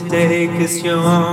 Take 'cause you're.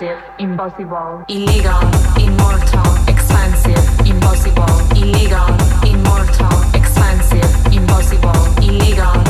expensive, impossible, illegal, immortal, expensive, impossible, illegal, immortal, expensive, impossible, illegal.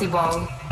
Lucy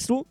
Meinst du?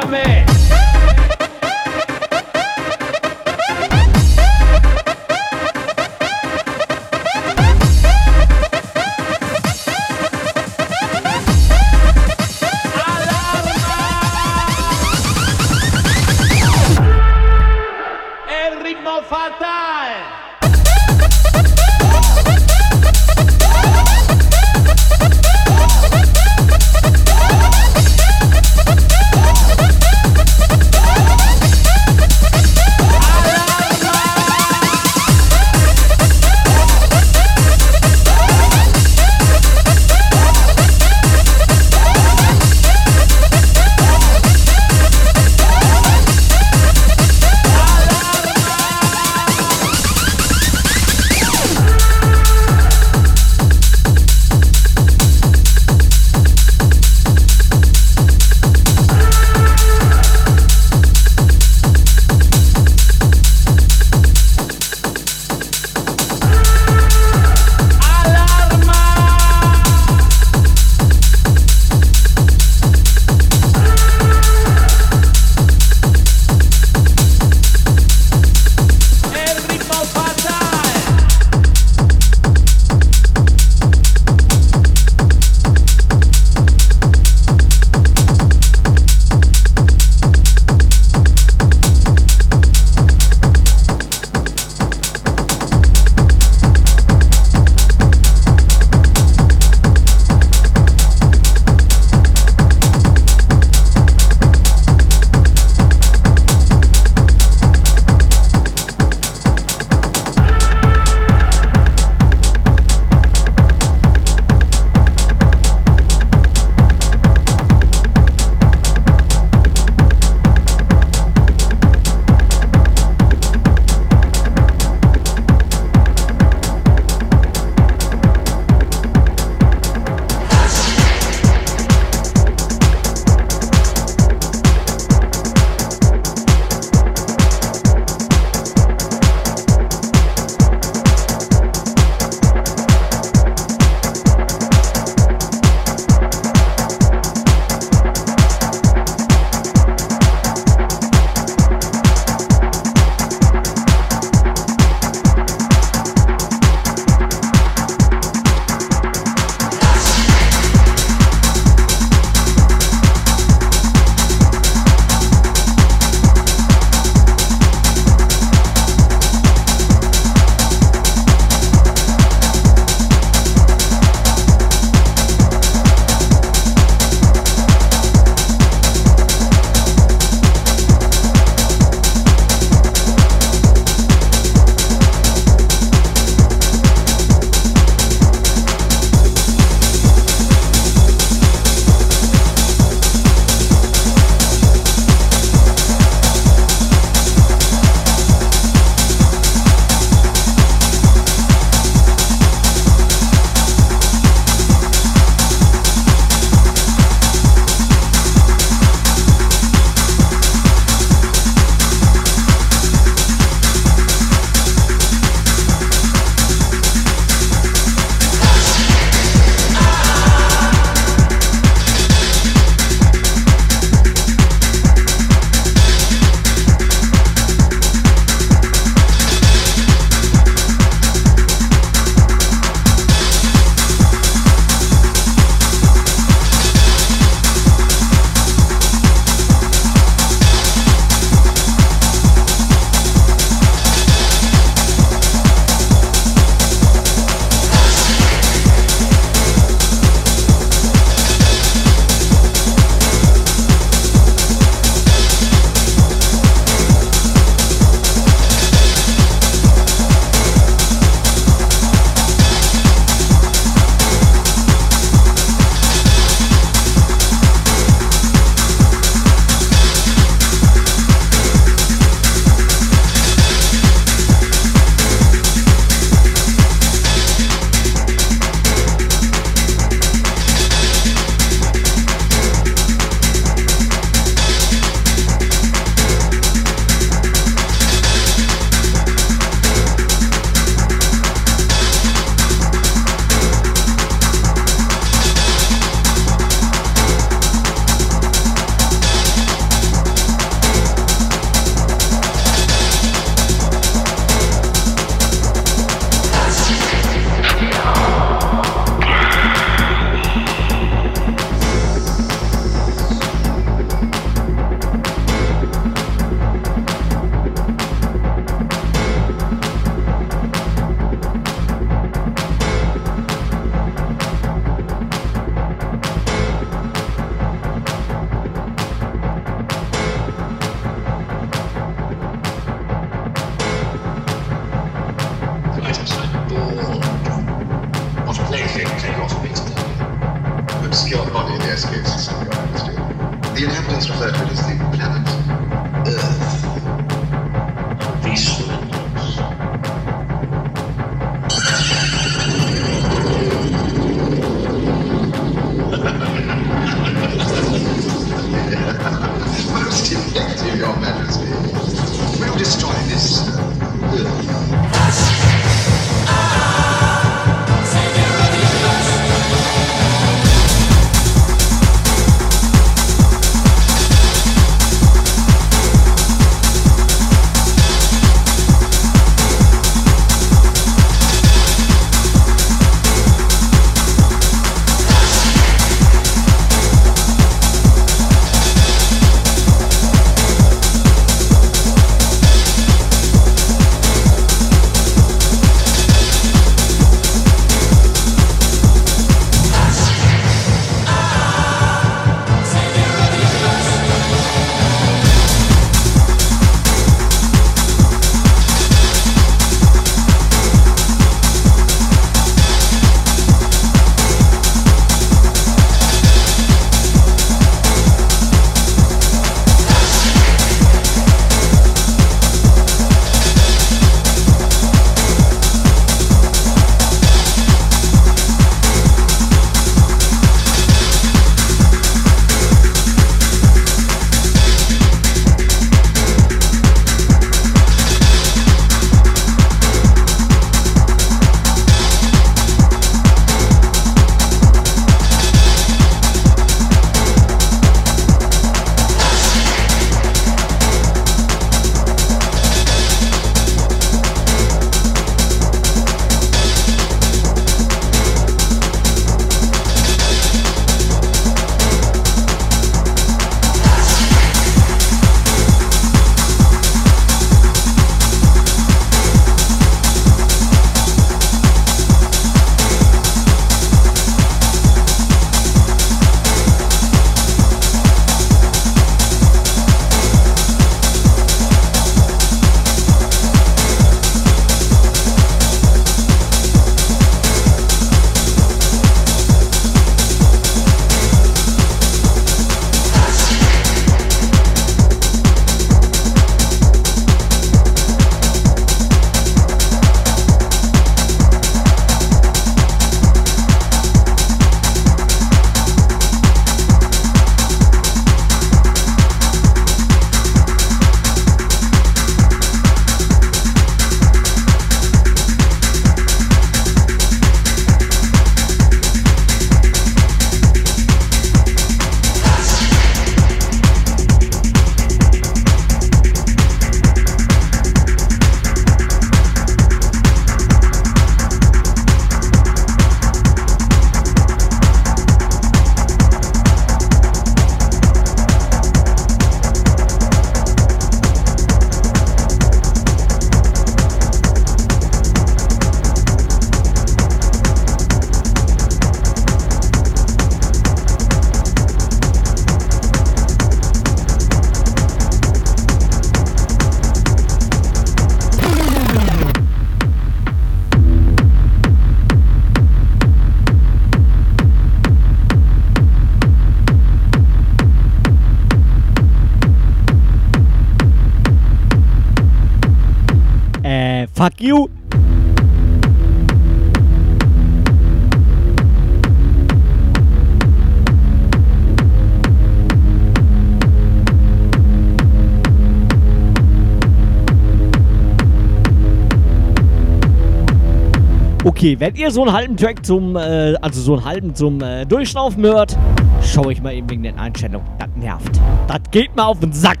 Okay, wenn ihr so einen halben Track zum, äh, also so einen halben zum äh, Durchschnaufen hört, schaue ich mal eben wegen den Einstellungen. Das nervt. Das geht mir auf den Sack.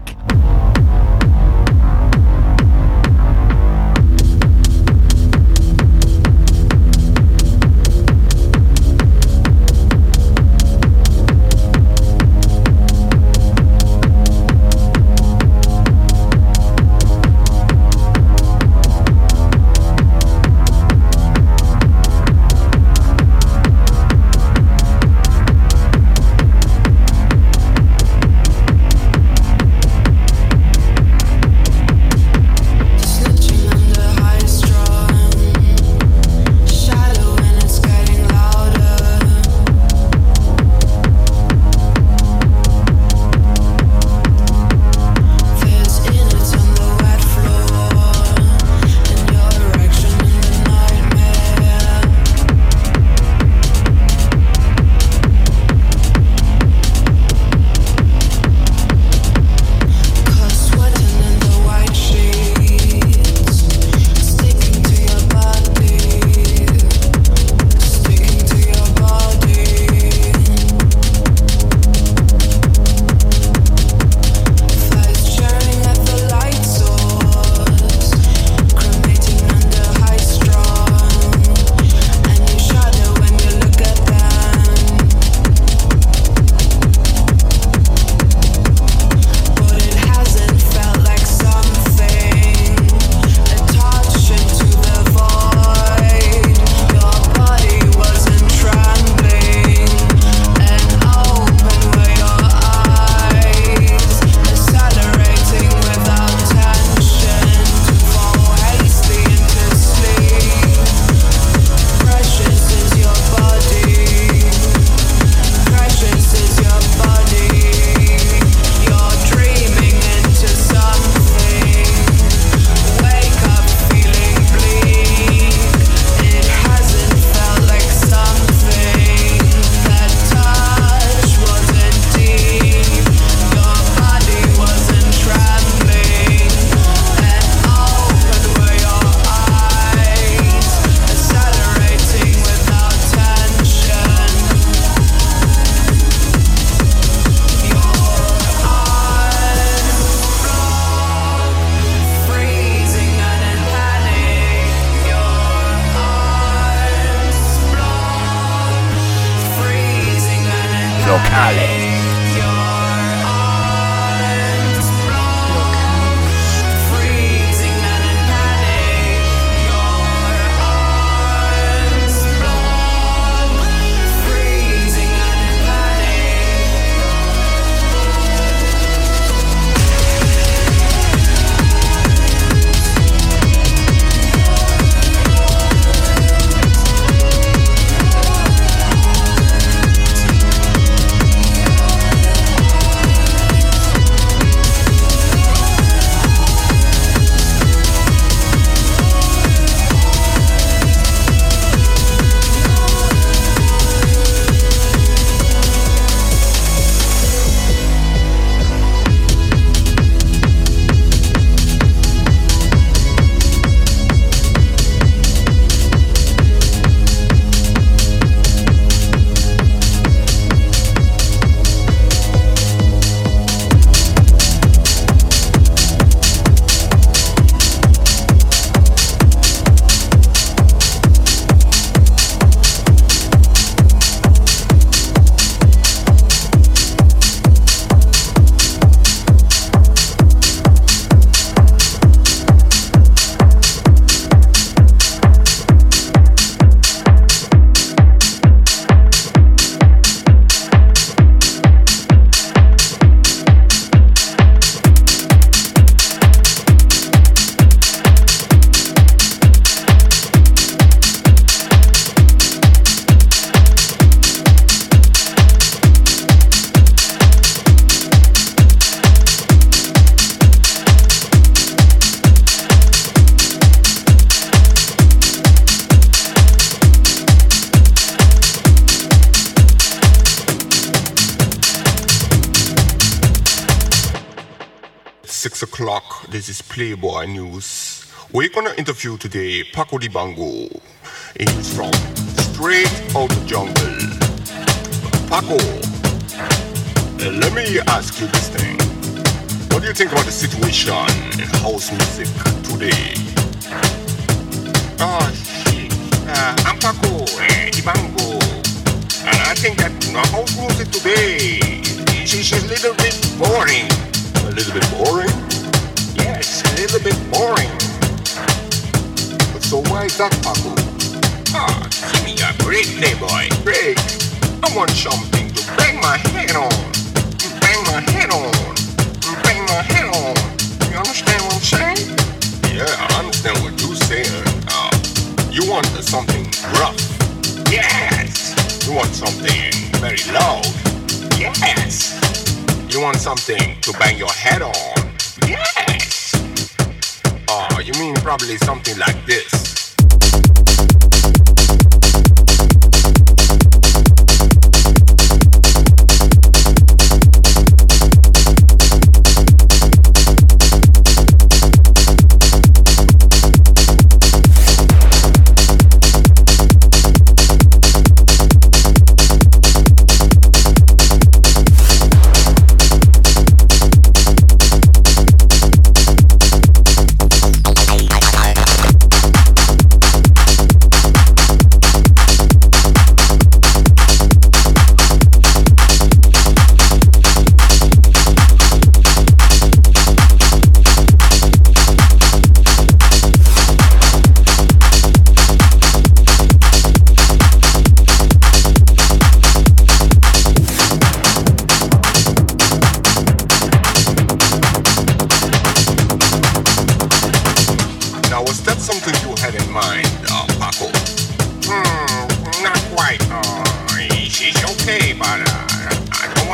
of you today.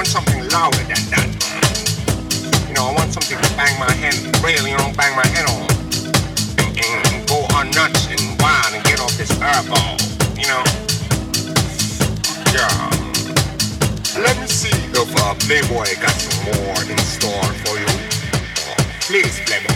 want something louder than that. You know, I want something to bang my head, really, you know, bang my head on. And, and, and go on nuts and wild and get off this airball, you know? Yeah. Let me see if uh, Playboy got some more in store for you. Please, Playboy.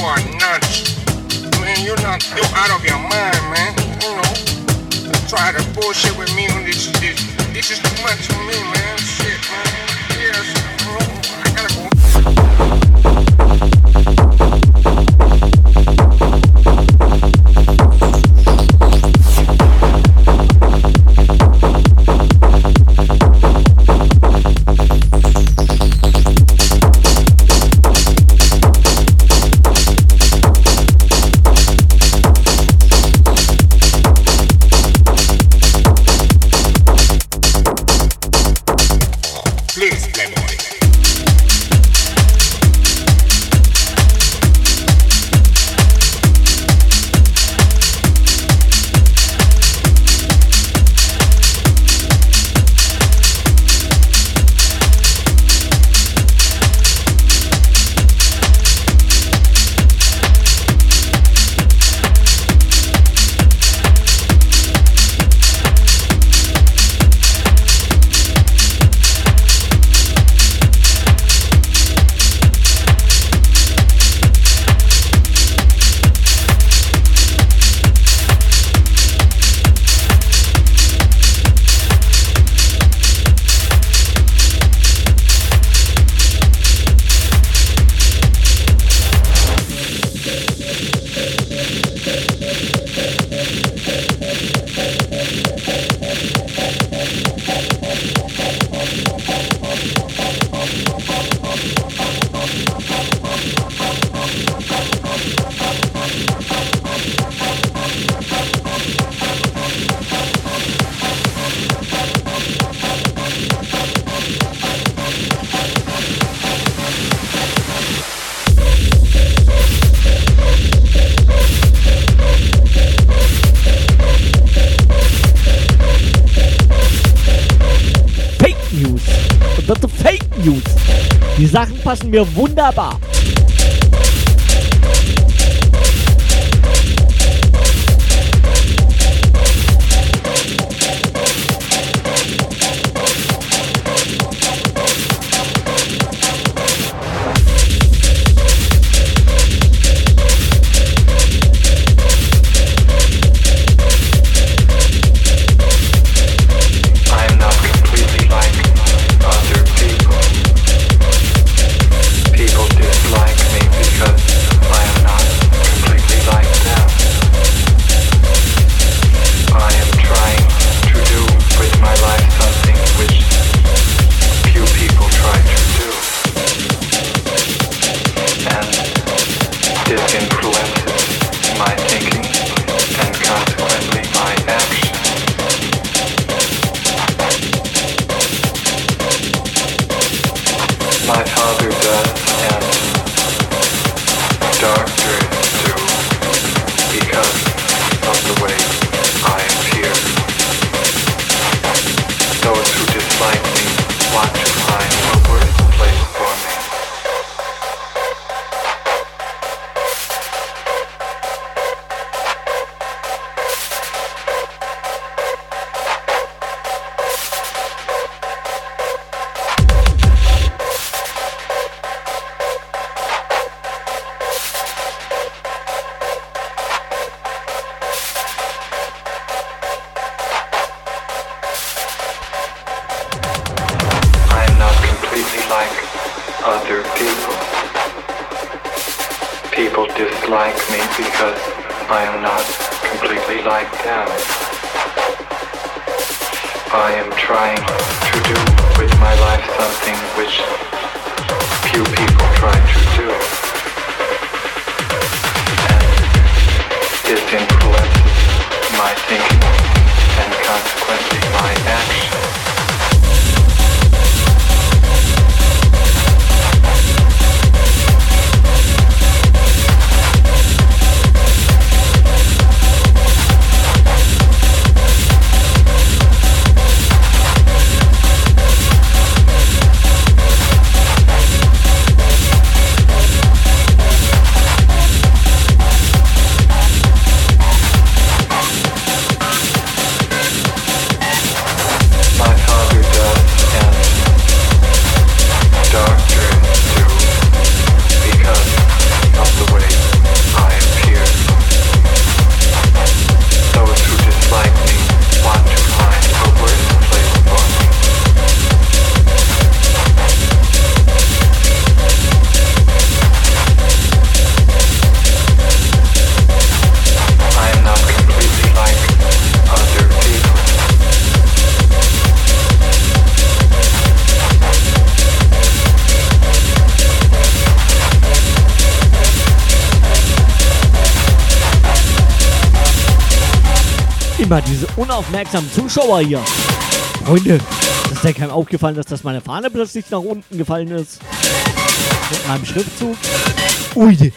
you are nuts. Man, you're not, you're out of your mind, man. You know, try to bullshit with me on this, this, this is too much for me, man. mir wunderbar. Aufmerksamen Zuschauer hier. Freunde, ist ja keinem aufgefallen, dass das meine Fahne plötzlich nach unten gefallen ist? Mit meinem Schriftzug. Ui,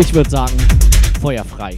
Ich würde sagen, Feuer frei.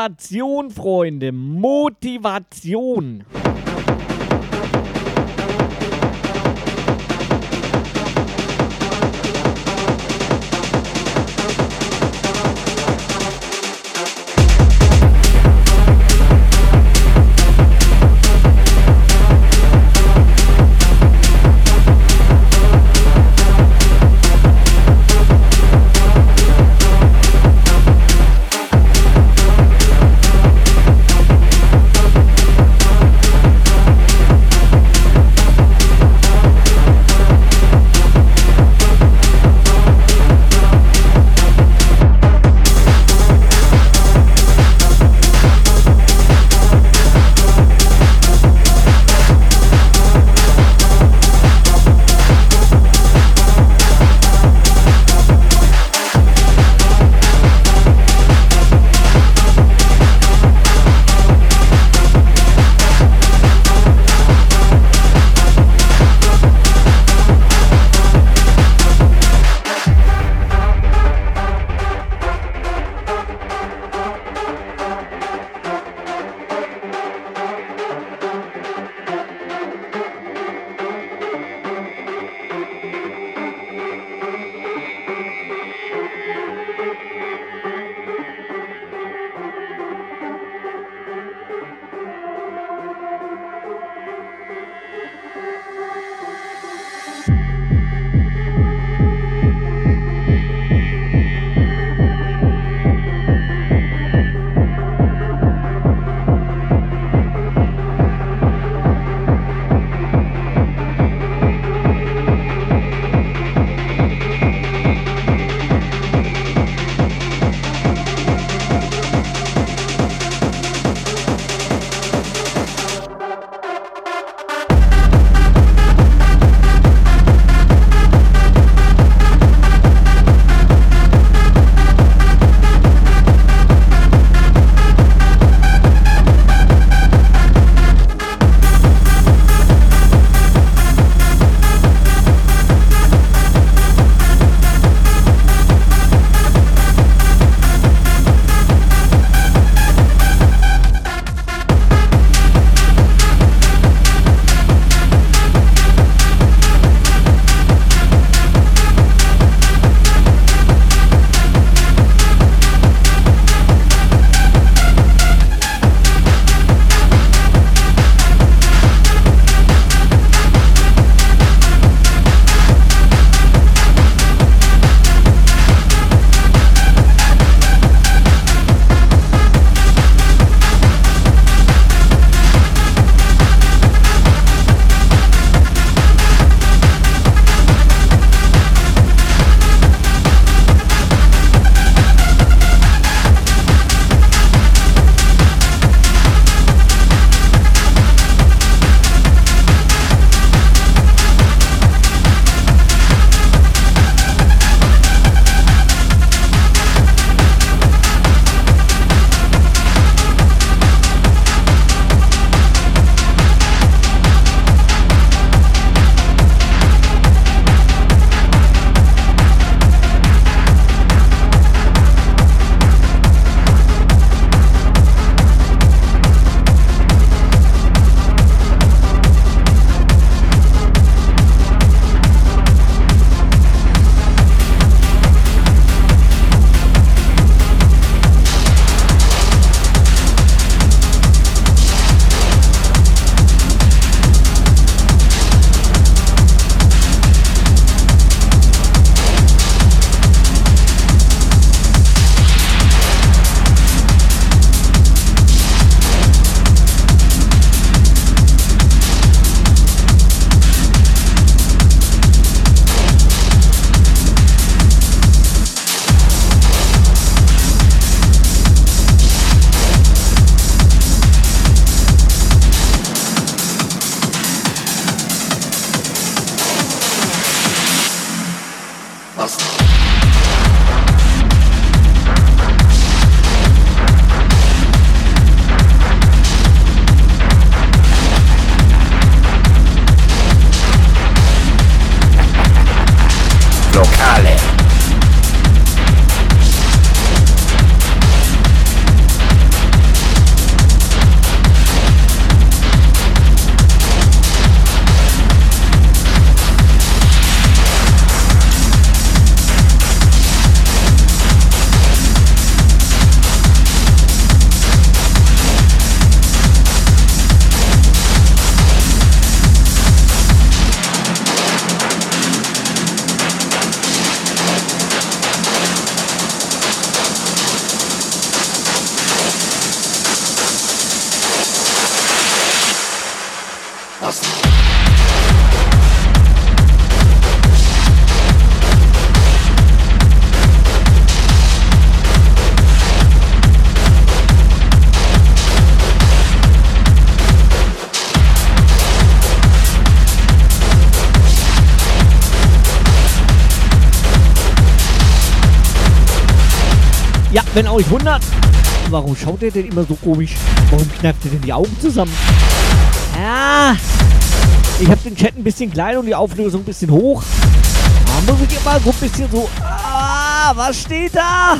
Motivation, Freunde. Motivation. Wenn euch wundert, warum schaut ihr denn immer so komisch? Warum kneift ihr denn die Augen zusammen? Ja, ich habe den Chat ein bisschen klein und die Auflösung ein bisschen hoch. Da muss ich immer so ein bisschen so. Ah, was steht da?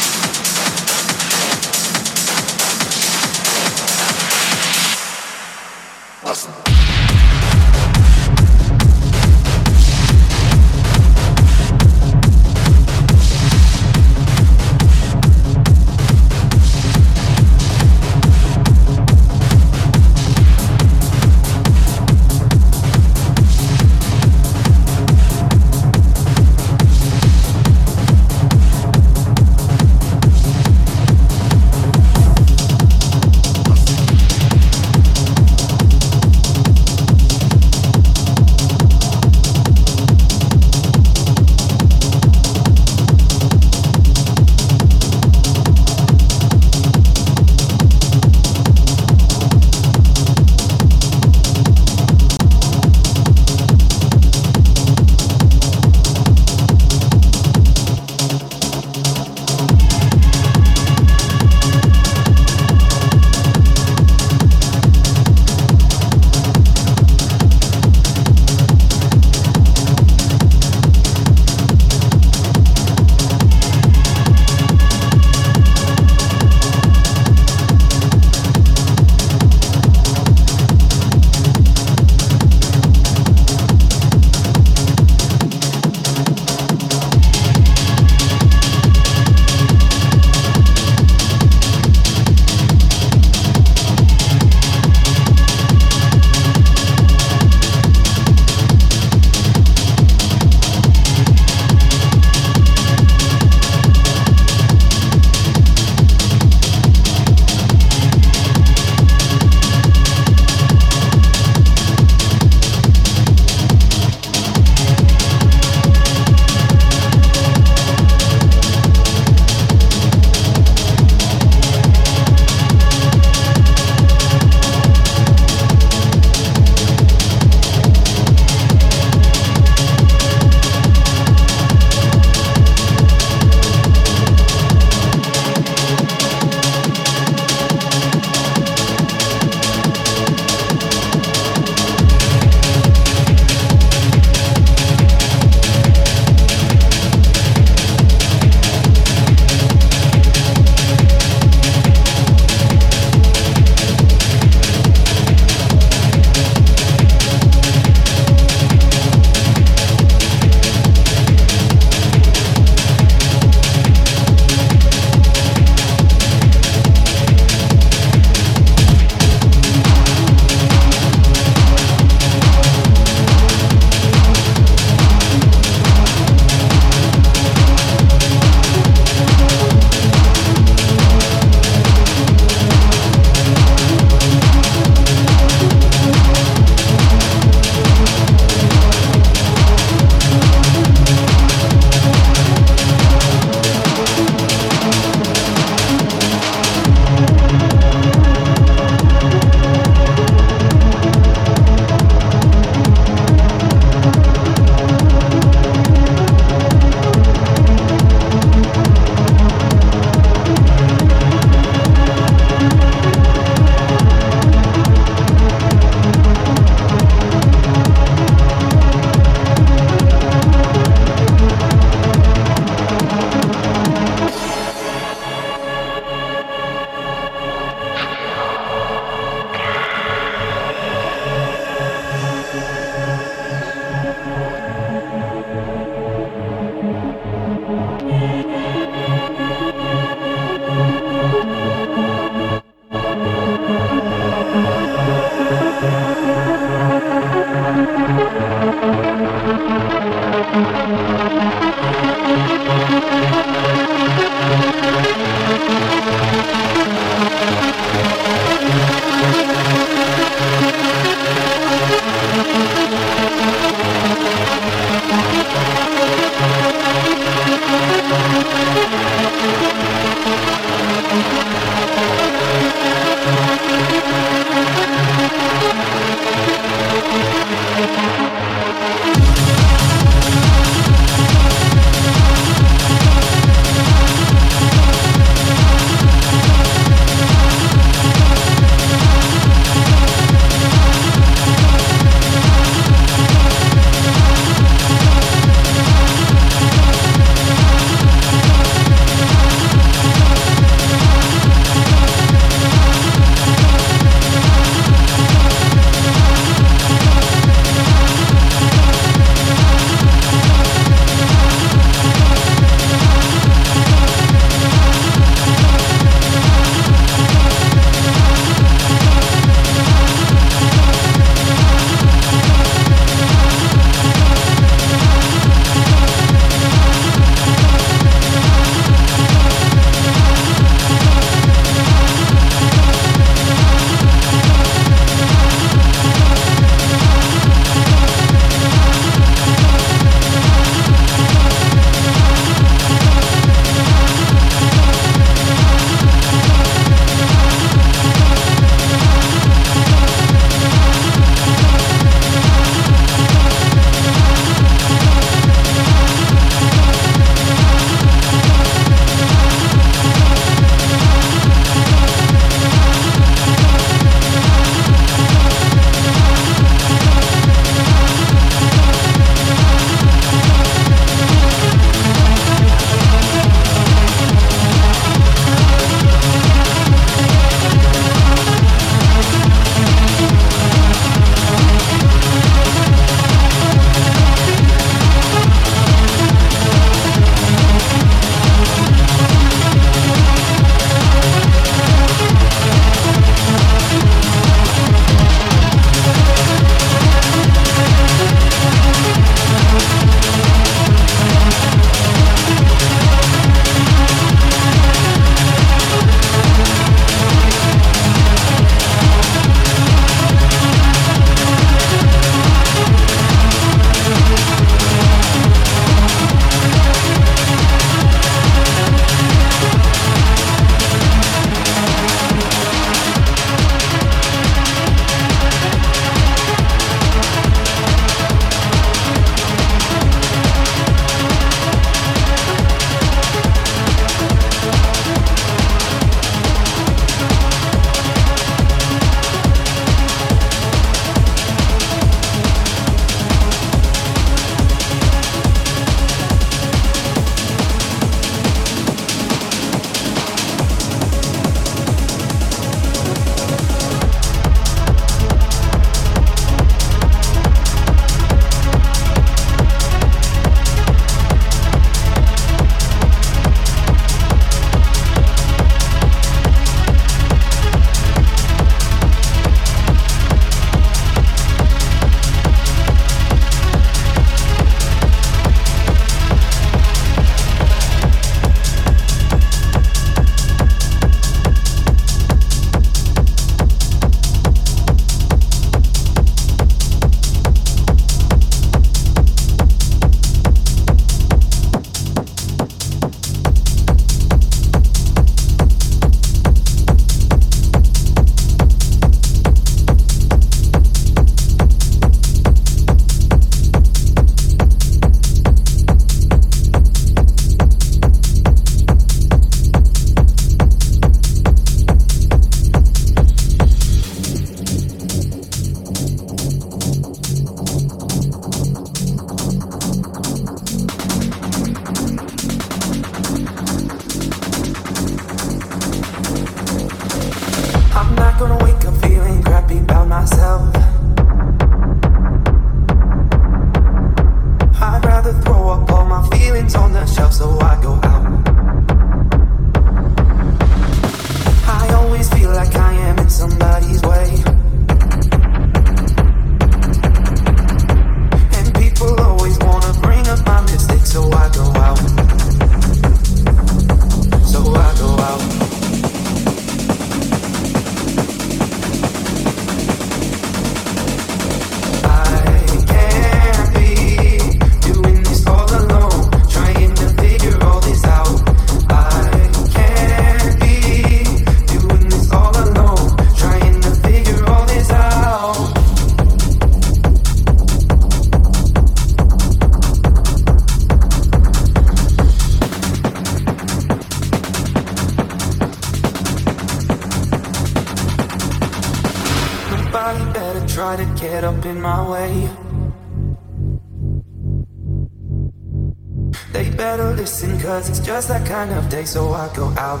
Listen, cause it's just that kind of day, so I go out.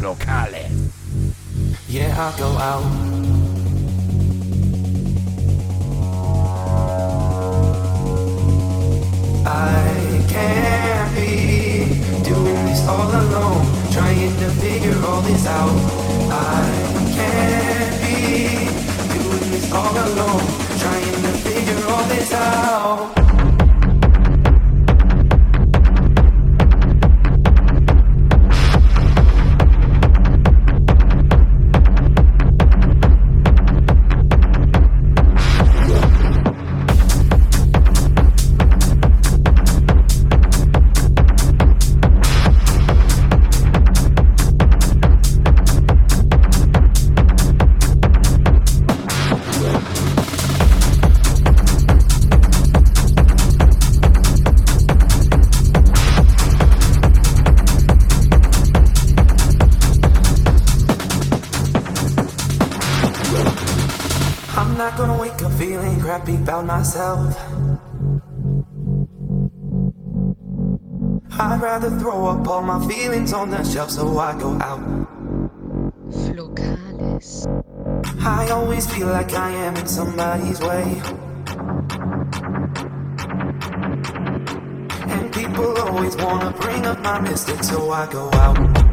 Locale. Yeah, I go out. Myself. I'd rather throw up all my feelings on the shelf so I go out. Locales. I always feel like I am in somebody's way. And people always wanna bring up my mistakes so I go out.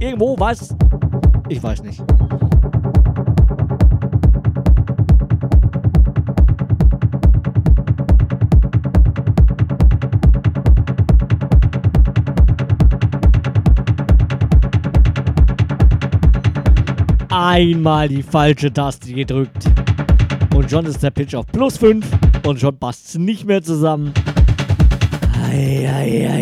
Irgendwo was? Ich weiß nicht. Einmal die falsche Taste gedrückt. Und schon ist der Pitch auf plus 5 und schon passt es nicht mehr zusammen. Eieieiei.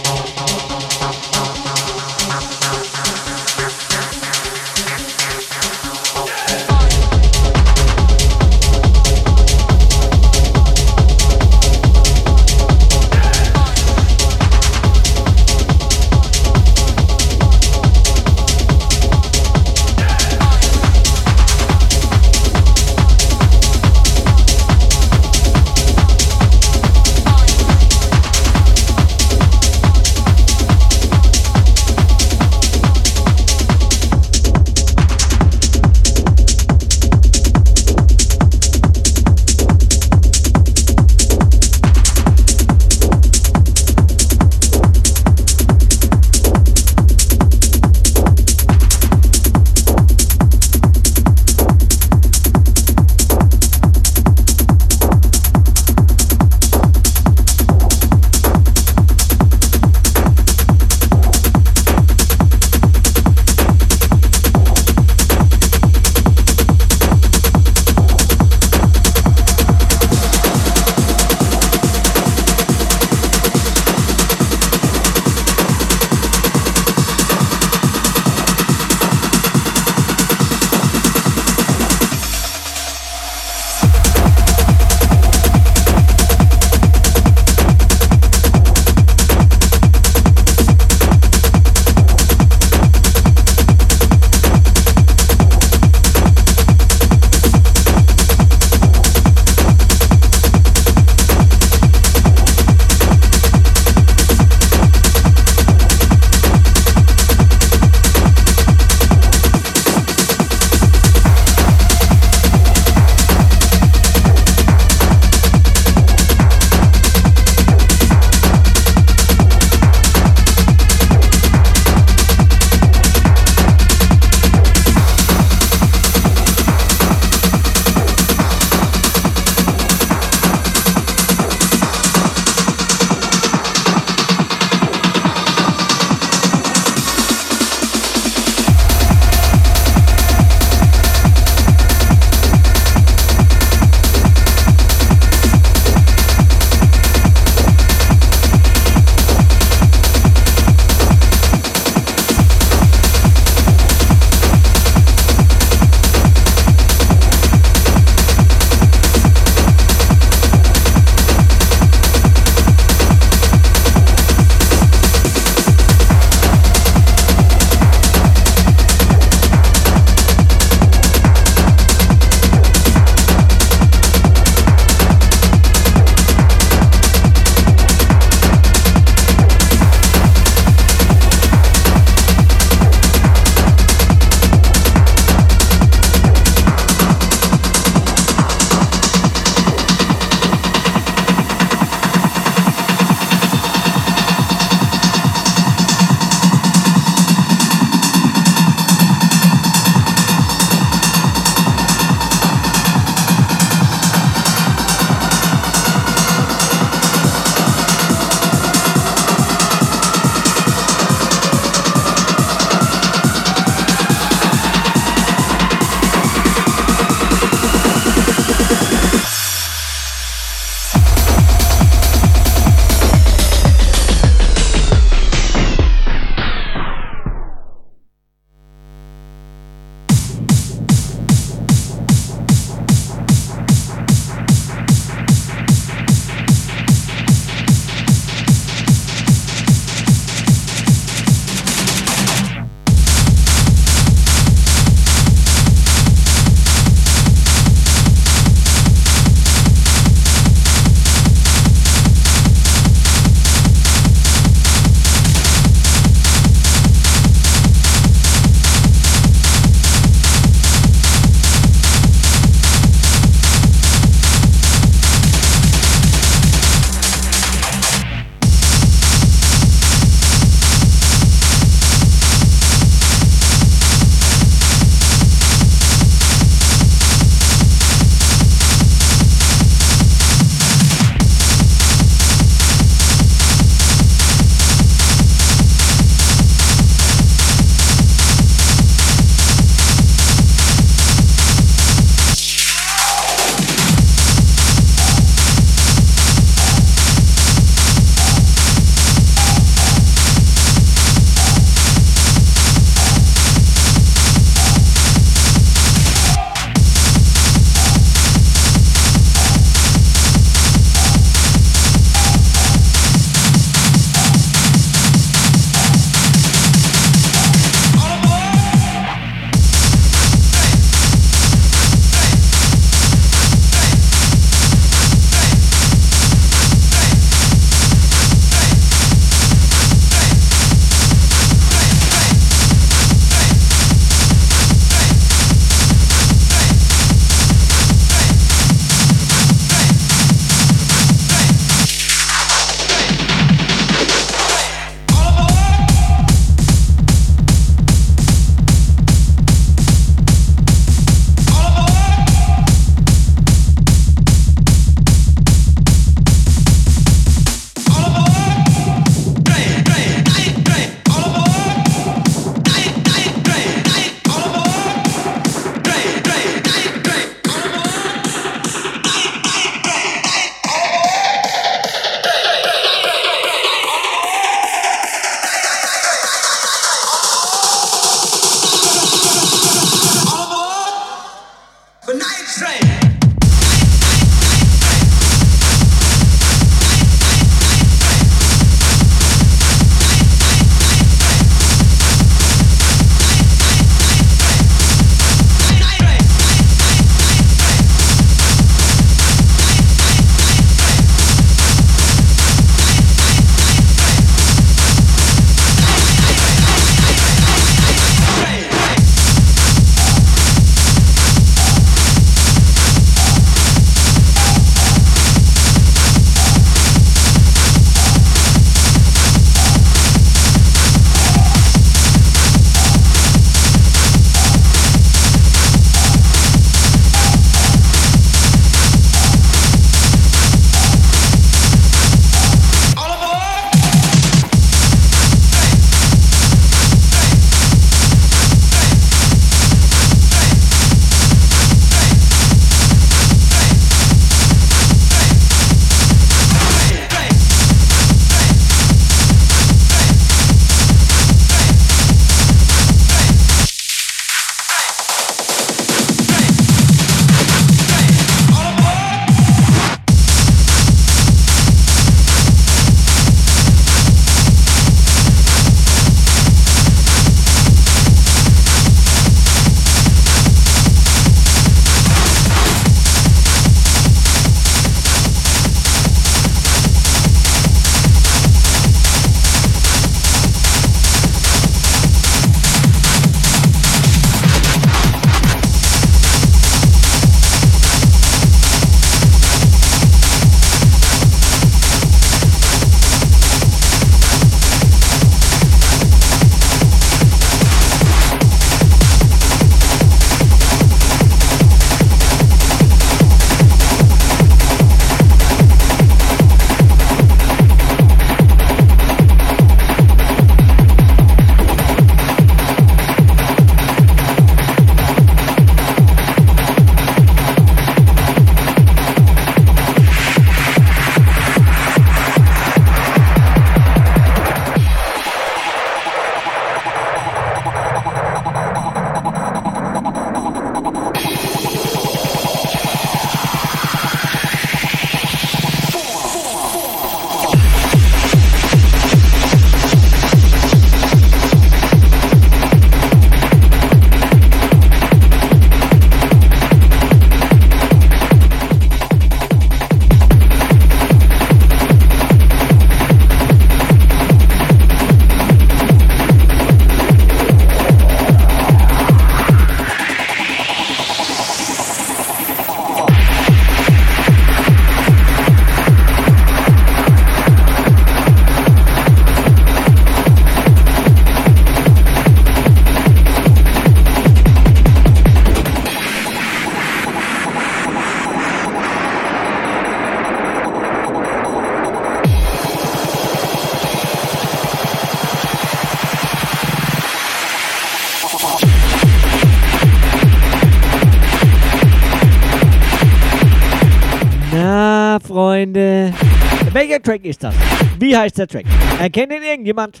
Track ist das? Wie heißt der Track? Erkennt ihn irgendjemand?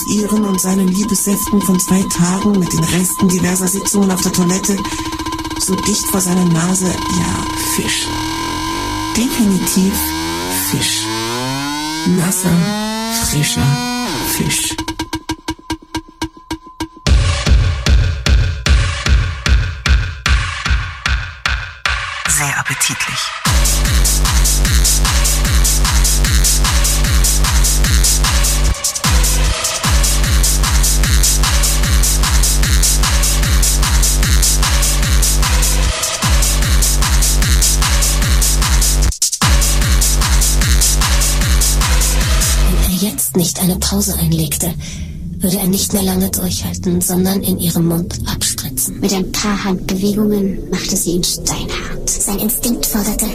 Aus ihren und seinen Liebessäften von zwei Tagen mit den Resten diverser Sitzungen auf der Toilette so dicht vor seiner Nase, ja, Fisch. Definitiv Fisch. Nasser, frischer Fisch. Jetzt nicht eine Pause einlegte, würde er nicht mehr lange durchhalten, sondern in ihrem Mund abspritzen. Mit ein paar Handbewegungen machte sie ihn steinhart. Sein Instinkt forderte,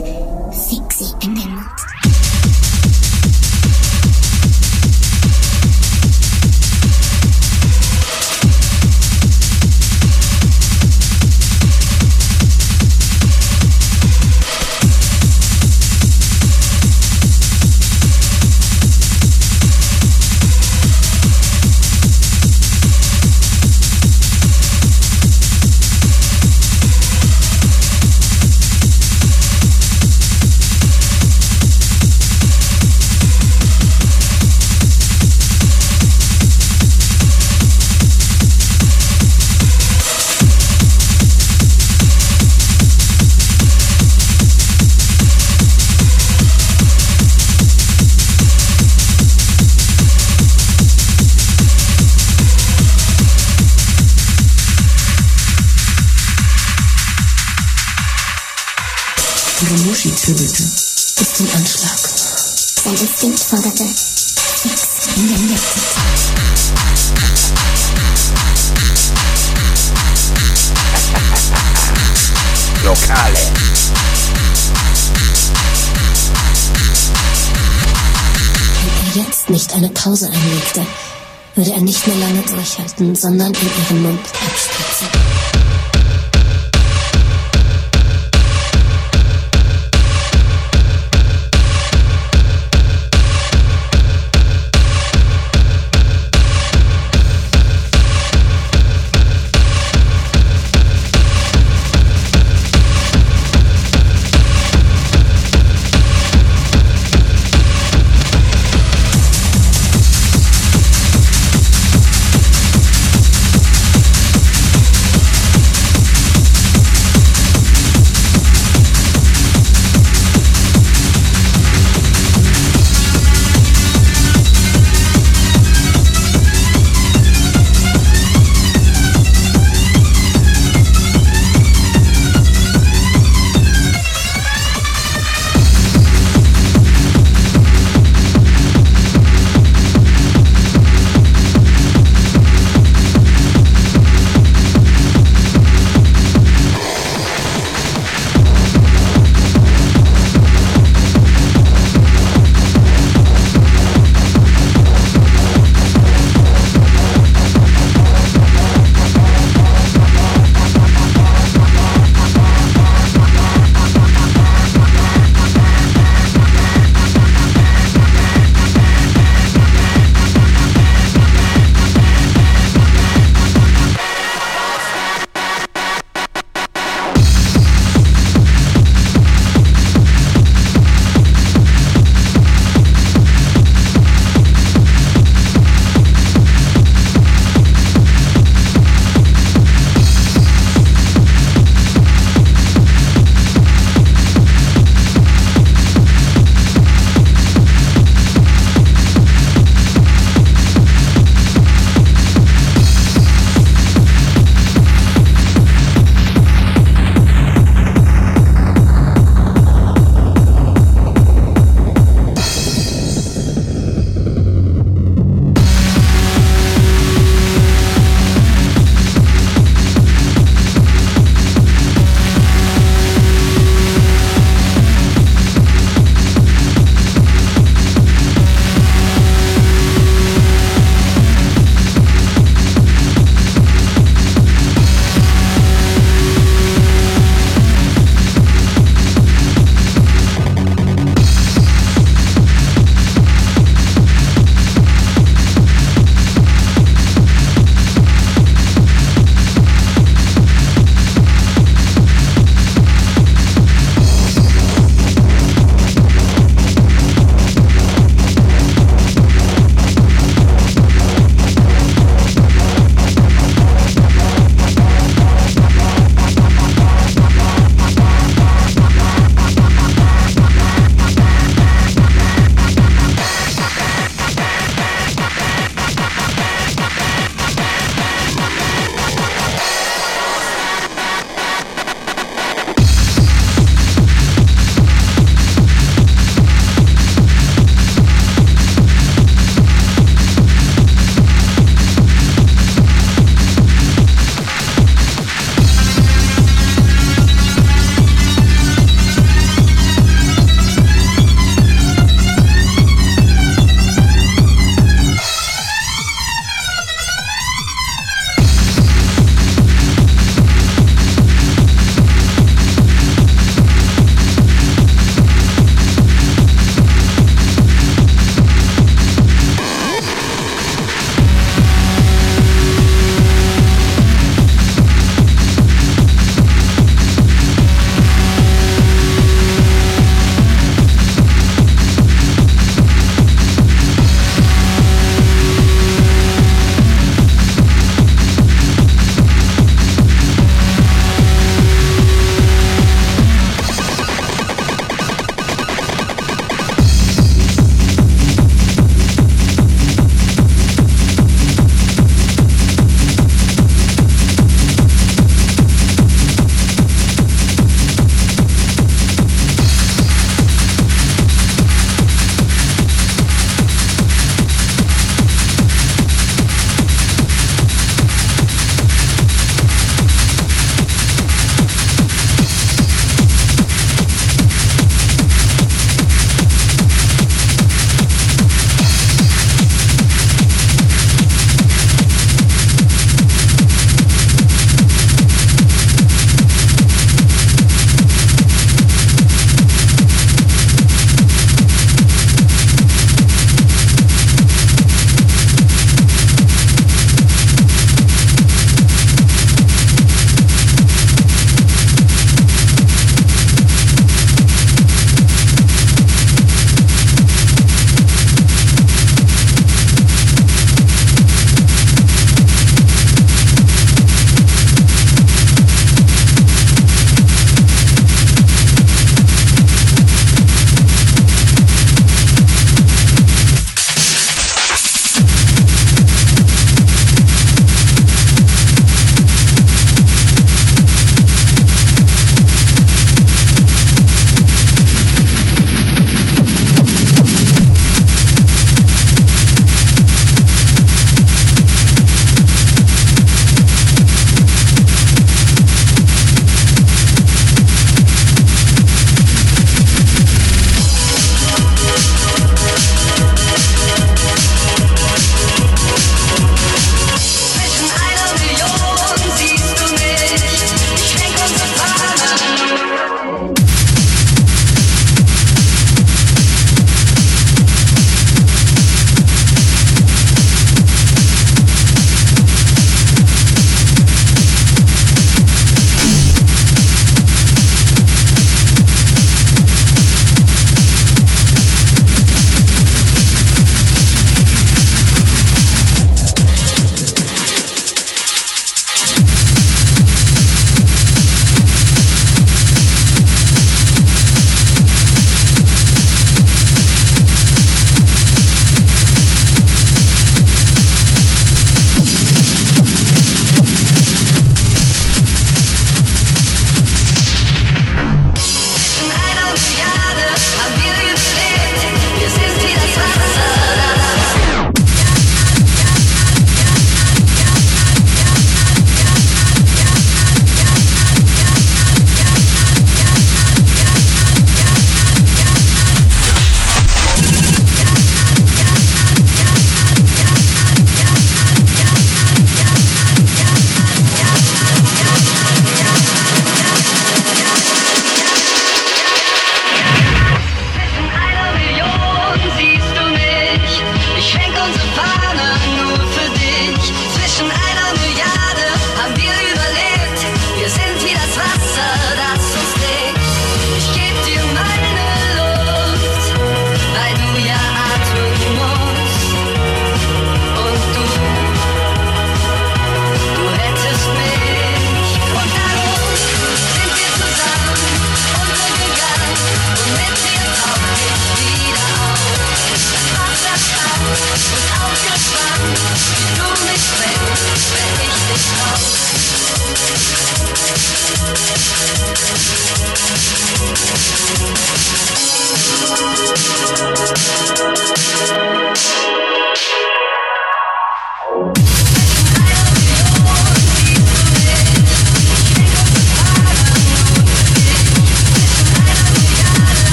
distance on that paper the month.